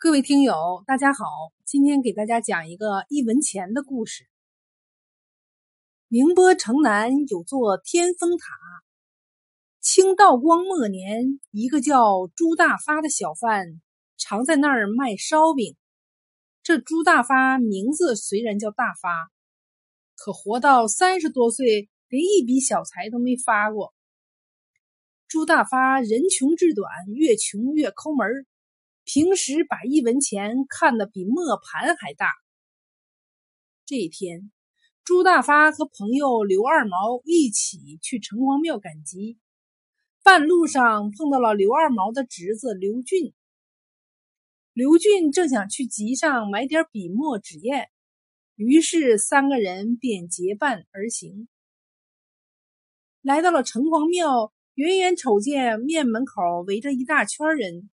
各位听友，大家好！今天给大家讲一个一文钱的故事。宁波城南有座天峰塔，清道光末年，一个叫朱大发的小贩常在那儿卖烧饼。这朱大发名字虽然叫大发，可活到三十多岁，连一笔小财都没发过。朱大发人穷志短，越穷越抠门。平时把一文钱看得比磨盘还大。这一天，朱大发和朋友刘二毛一起去城隍庙赶集，半路上碰到了刘二毛的侄子刘俊。刘俊正想去集上买点笔墨纸砚，于是三个人便结伴而行。来到了城隍庙，远远瞅见面门口围着一大圈人。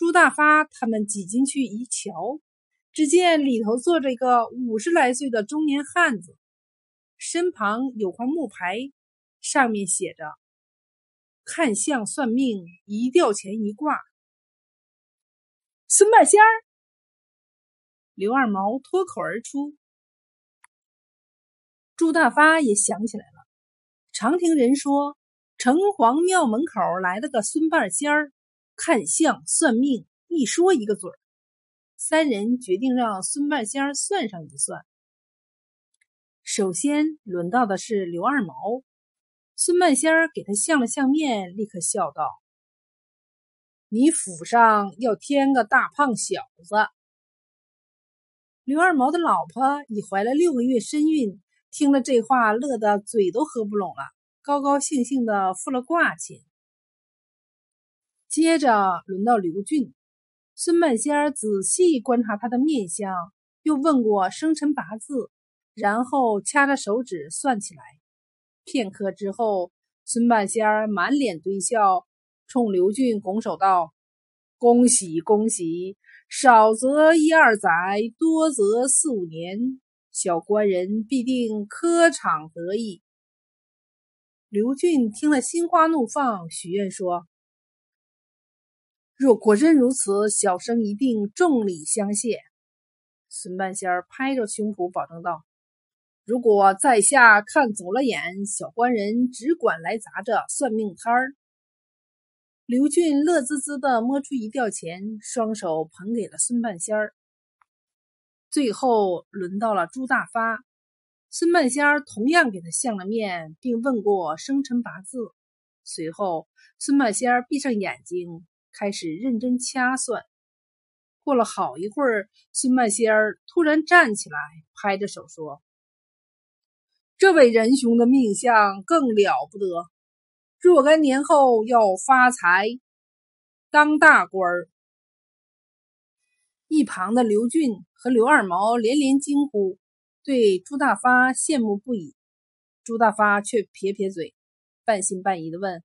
朱大发他们挤进去一瞧，只见里头坐着一个五十来岁的中年汉子，身旁有块木牌，上面写着“看相算命，一吊钱一卦”。孙半仙儿，刘二毛脱口而出。朱大发也想起来了，常听人说，城隍庙门口来了个孙半仙儿。看相算命，一说一个准儿。三人决定让孙半仙算上一算。首先轮到的是刘二毛，孙半仙给他相了相面，立刻笑道：“你府上要添个大胖小子。”刘二毛的老婆已怀了六个月身孕，听了这话，乐得嘴都合不拢了，高高兴兴的付了卦钱。接着轮到刘俊，孙半仙儿仔细观察他的面相，又问过生辰八字，然后掐着手指算起来。片刻之后，孙半仙儿满脸堆笑，冲刘俊拱手道：“恭喜恭喜，少则一二载，多则四五年，小官人必定科场得意。”刘俊听了，心花怒放，许愿说。若果真如此，小生一定重礼相谢。孙半仙儿拍着胸脯保证道：“如果在下看走了眼，小官人只管来砸这算命摊儿。”刘俊乐滋滋的摸出一吊钱，双手捧给了孙半仙儿。最后轮到了朱大发，孙半仙儿同样给他相了面，并问过生辰八字。随后，孙半仙儿闭上眼睛。开始认真掐算，过了好一会儿，孙半仙儿突然站起来，拍着手说：“这位仁兄的命相更了不得，若干年后要发财，当大官儿。”一旁的刘俊和刘二毛连连惊呼，对朱大发羡慕不已。朱大发却撇撇嘴，半信半疑的问。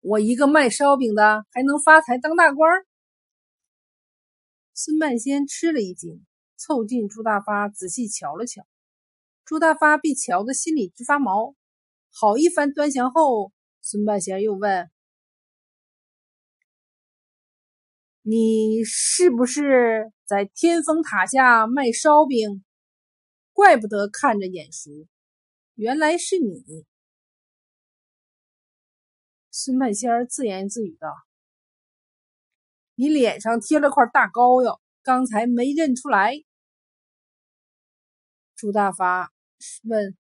我一个卖烧饼的，还能发财当大官？孙半仙吃了一惊，凑近朱大发仔细瞧了瞧。朱大发被瞧得心里直发毛。好一番端详后，孙半仙又问：“你是不是在天峰塔下卖烧饼？怪不得看着眼熟，原来是你。”孙半仙儿自言自语道：“你脸上贴了块大膏药，刚才没认出来。”朱大发问：“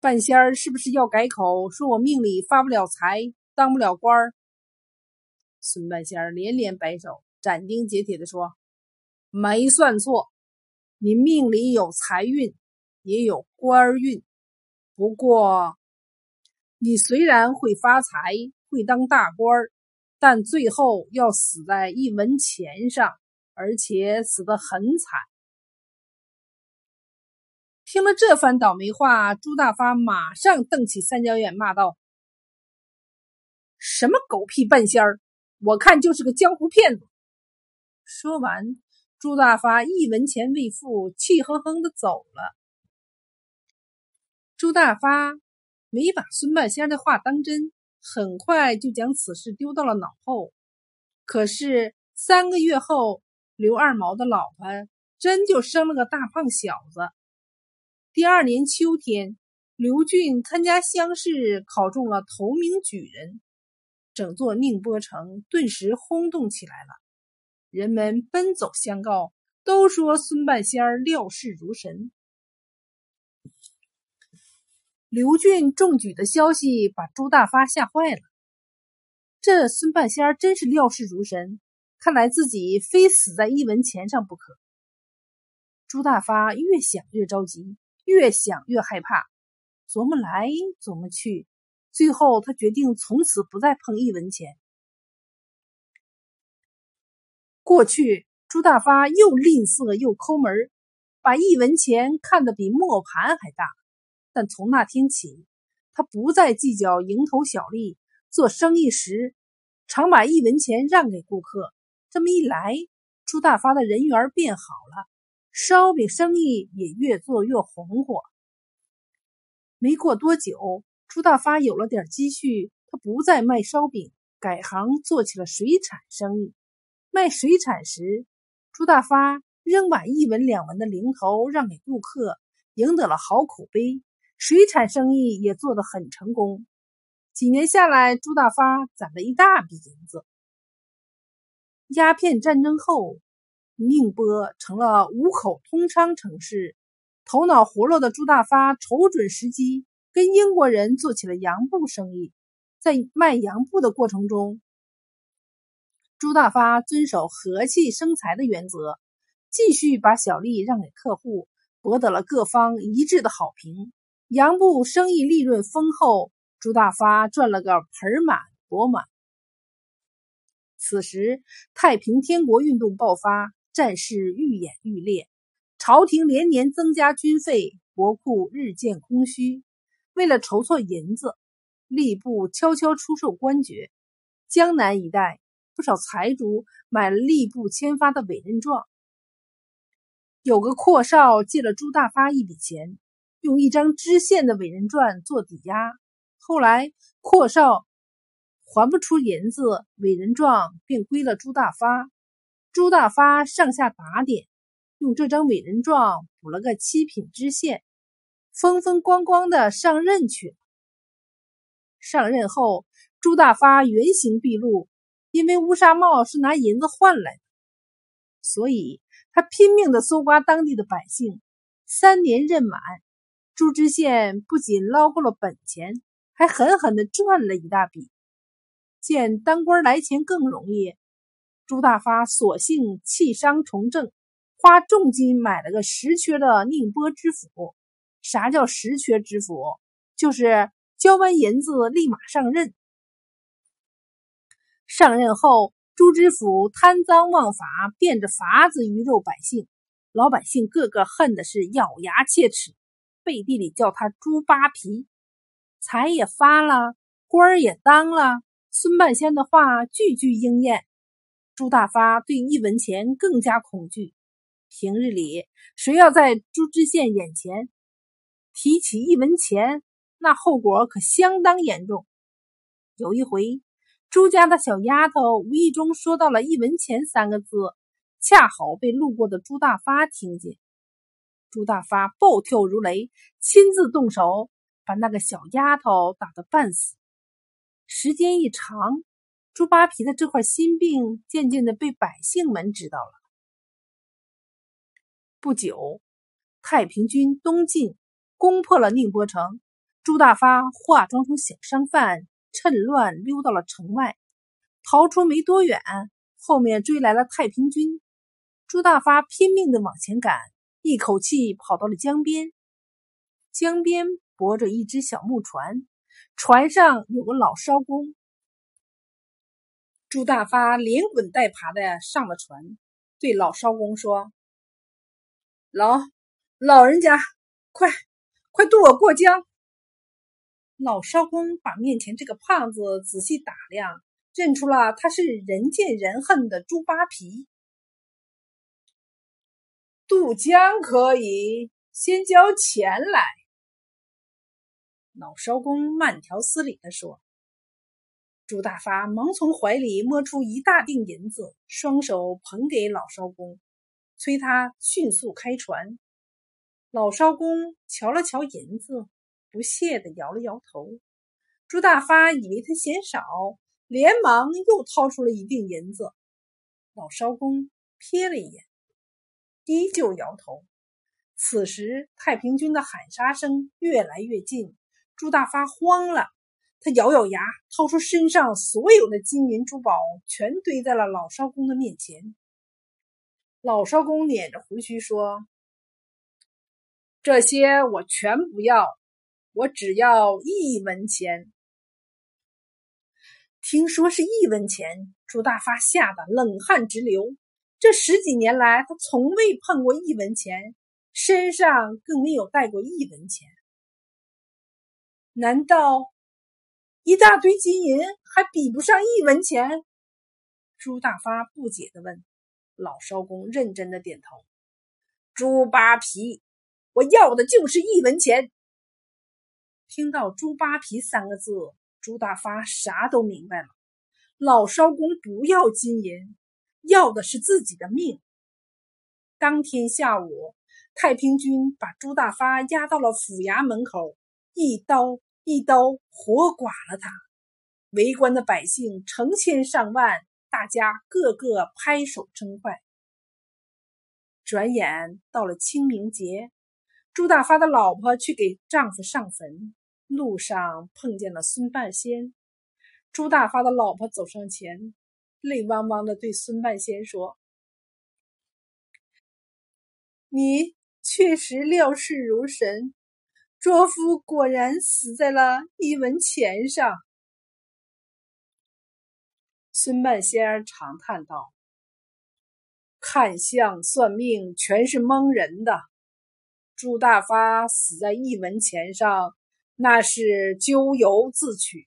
半仙儿是不是要改口，说我命里发不了财，当不了官？”孙半仙儿连连摆手，斩钉截铁的说：“没算错，你命里有财运，也有官运，不过……”你虽然会发财，会当大官，但最后要死在一文钱上，而且死得很惨。听了这番倒霉话，朱大发马上瞪起三角眼，骂道：“什么狗屁半仙儿！我看就是个江湖骗子！”说完，朱大发一文钱未付，气哼哼的走了。朱大发。没把孙半仙的话当真，很快就将此事丢到了脑后。可是三个月后，刘二毛的老婆真就生了个大胖小子。第二年秋天，刘俊参加乡试，考中了头名举人，整座宁波城顿时轰动起来了。人们奔走相告，都说孙半仙料事如神。刘俊中举的消息把朱大发吓坏了。这孙半仙儿真是料事如神，看来自己非死在一文钱上不可。朱大发越想越着急，越想越害怕，琢磨来琢磨去，最后他决定从此不再碰一文钱。过去，朱大发又吝啬又抠门，把一文钱看得比磨盘还大。但从那天起，他不再计较蝇头小利，做生意时常把一文钱让给顾客。这么一来，朱大发的人缘变好了，烧饼生意也越做越红火。没过多久，朱大发有了点积蓄，他不再卖烧饼，改行做起了水产生意。卖水产时，朱大发仍把一文两文的零头让给顾客，赢得了好口碑。水产生意也做得很成功。几年下来，朱大发攒了一大笔银子。鸦片战争后，宁波成了五口通商城市。头脑活络的朱大发瞅准时机，跟英国人做起了洋布生意。在卖洋布的过程中，朱大发遵守和气生财的原则，继续把小利让给客户，博得了各方一致的好评。洋布生意利润丰厚，朱大发赚了个盆满钵满。此时，太平天国运动爆发，战事愈演愈烈，朝廷连年增加军费，国库日渐空虚。为了筹措银子，吏部悄悄出售官爵，江南一带。不少财主买了吏部签发的委任状，有个阔少借了朱大发一笔钱，用一张知县的委任状做抵押。后来阔少还不出银子，委任状便归了朱大发。朱大发上下打点，用这张委任状补了个七品知县，风风光光的上任去了。上任后，朱大发原形毕露。因为乌纱帽是拿银子换来的，所以他拼命的搜刮当地的百姓。三年任满，朱知县不仅捞够了本钱，还狠狠的赚了一大笔。见当官来钱更容易，朱大发索性弃商从政，花重金买了个实缺的宁波知府。啥叫实缺知府？就是交完银子立马上任。上任后，朱知府贪赃枉法，变着法子鱼肉百姓，老百姓个个恨的是咬牙切齿，背地里叫他猪扒皮。财也发了，官儿也当了，孙半仙的话句句应验。朱大发对一文钱更加恐惧。平日里，谁要在朱知县眼前提起一文钱，那后果可相当严重。有一回。朱家的小丫头无意中说到了“一文钱”三个字，恰好被路过的朱大发听见。朱大发暴跳如雷，亲自动手把那个小丫头打得半死。时间一长，朱扒皮的这块心病渐渐的被百姓们知道了。不久，太平军东进，攻破了宁波城。朱大发化妆成小商贩。趁乱溜到了城外，逃出没多远，后面追来了太平军。朱大发拼命的往前赶，一口气跑到了江边。江边泊着一只小木船，船上有个老艄公。朱大发连滚带爬的上了船，对老艄公说：“老老人家，快快渡我过江。”老艄公把面前这个胖子仔细打量，认出了他是人见人恨的猪扒皮。渡江可以，先交钱来。老艄公慢条斯理的说：“朱大发忙从怀里摸出一大锭银子，双手捧给老艄公，催他迅速开船。老艄公瞧了瞧银子，不屑地摇了摇头。朱大发以为他嫌少，连忙又掏出了一锭银子。老艄公瞥了一眼，依旧摇头。此时，太平军的喊杀声越来越近，朱大发慌了。他咬咬牙，掏出身上所有的金银珠宝，全堆在了老艄公的面前。老艄公捻着胡须说：“这些我全不要，我只要一文钱。”听说是一文钱，朱大发吓得冷汗直流。这十几年来，他从未碰过一文钱，身上更没有带过一文钱。难道？一大堆金银还比不上一文钱，朱大发不解的问。老艄公认真的点头。猪扒皮，我要的就是一文钱。听到“猪扒皮”三个字，朱大发啥都明白了。老艄公不要金银，要的是自己的命。当天下午，太平军把朱大发押到了府衙门口，一刀。一刀活剐了他，围观的百姓成千上万，大家个个拍手称快。转眼到了清明节，朱大发的老婆去给丈夫上坟，路上碰见了孙半仙。朱大发的老婆走上前，泪汪汪的对孙半仙说：“你确实料事如神。”卓夫果然死在了一文钱上。孙半仙长叹道：“看相算命全是蒙人的。朱大发死在一文钱上，那是咎由自取。”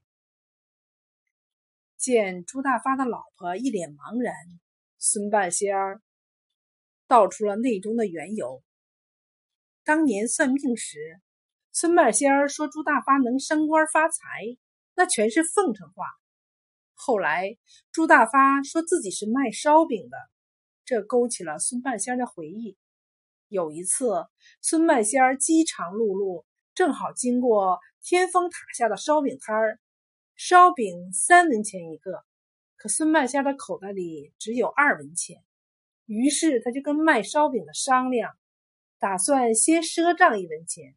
见朱大发的老婆一脸茫然，孙半仙儿道出了内中的缘由。当年算命时。孙半仙儿说：“朱大发能升官发财，那全是奉承话。”后来朱大发说自己是卖烧饼的，这勾起了孙半仙儿的回忆。有一次，孙半仙儿饥肠辘辘，正好经过天峰塔下的烧饼摊儿，烧饼三文钱一个，可孙半仙的口袋里只有二文钱，于是他就跟卖烧饼的商量，打算先赊账一文钱。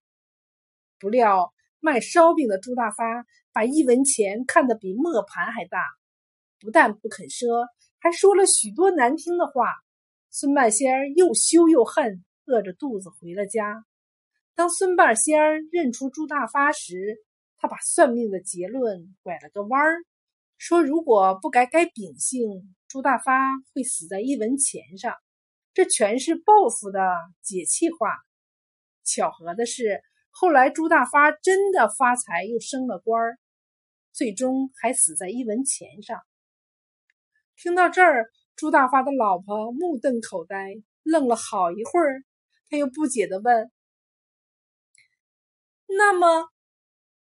不料卖烧饼的朱大发把一文钱看得比磨盘还大，不但不肯赊，还说了许多难听的话。孙半仙儿又羞又恨，饿着肚子回了家。当孙半仙儿认出朱大发时，他把算命的结论拐了个弯儿，说如果不改改秉性，朱大发会死在一文钱上。这全是报复的解气话。巧合的是。后来，朱大发真的发财，又升了官儿，最终还死在一文钱上。听到这儿，朱大发的老婆目瞪口呆，愣了好一会儿，他又不解的问：“那么，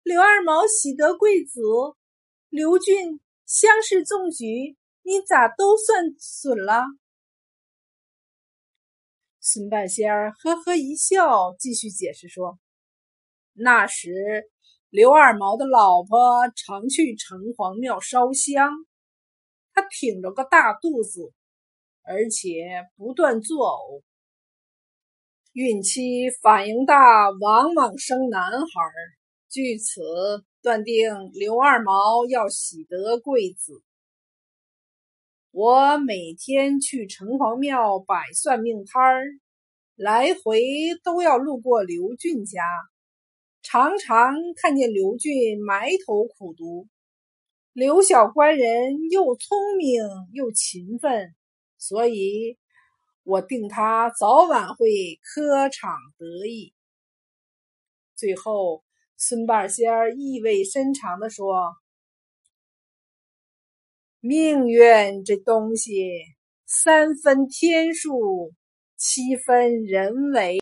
刘二毛喜得贵子，刘俊乡试中举，你咋都算损了？”孙半仙儿呵呵一笑，继续解释说。那时，刘二毛的老婆常去城隍庙烧香，他挺着个大肚子，而且不断作呕。孕期反应大，往往生男孩。据此断定，刘二毛要喜得贵子。我每天去城隍庙摆算命摊儿，来回都要路过刘俊家。常常看见刘俊埋头苦读，刘小官人又聪明又勤奋，所以我定他早晚会科场得意。最后，孙半仙意味深长地说：“命运这东西，三分天数，七分人为。”